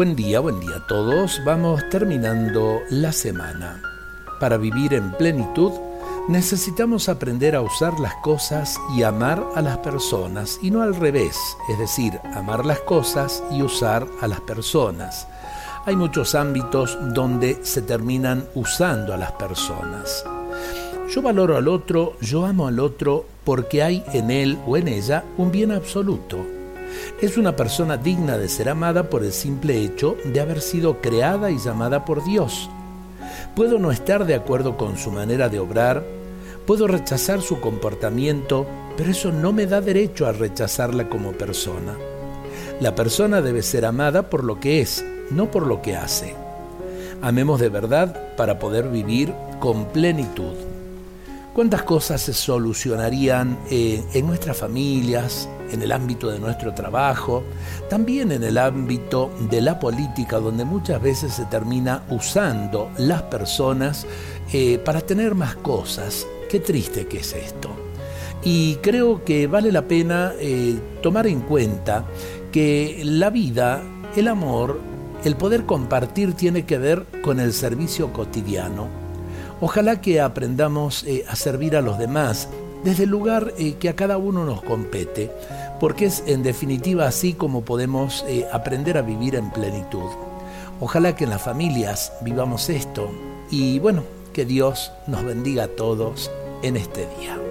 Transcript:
Buen día, buen día a todos. Vamos terminando la semana. Para vivir en plenitud necesitamos aprender a usar las cosas y amar a las personas y no al revés, es decir, amar las cosas y usar a las personas. Hay muchos ámbitos donde se terminan usando a las personas. Yo valoro al otro, yo amo al otro porque hay en él o en ella un bien absoluto. Es una persona digna de ser amada por el simple hecho de haber sido creada y llamada por Dios. Puedo no estar de acuerdo con su manera de obrar, puedo rechazar su comportamiento, pero eso no me da derecho a rechazarla como persona. La persona debe ser amada por lo que es, no por lo que hace. Amemos de verdad para poder vivir con plenitud. ¿Cuántas cosas se solucionarían eh, en nuestras familias, en el ámbito de nuestro trabajo, también en el ámbito de la política, donde muchas veces se termina usando las personas eh, para tener más cosas? Qué triste que es esto. Y creo que vale la pena eh, tomar en cuenta que la vida, el amor, el poder compartir tiene que ver con el servicio cotidiano Ojalá que aprendamos eh, a servir a los demás desde el lugar eh, que a cada uno nos compete, porque es en definitiva así como podemos eh, aprender a vivir en plenitud. Ojalá que en las familias vivamos esto y bueno, que Dios nos bendiga a todos en este día.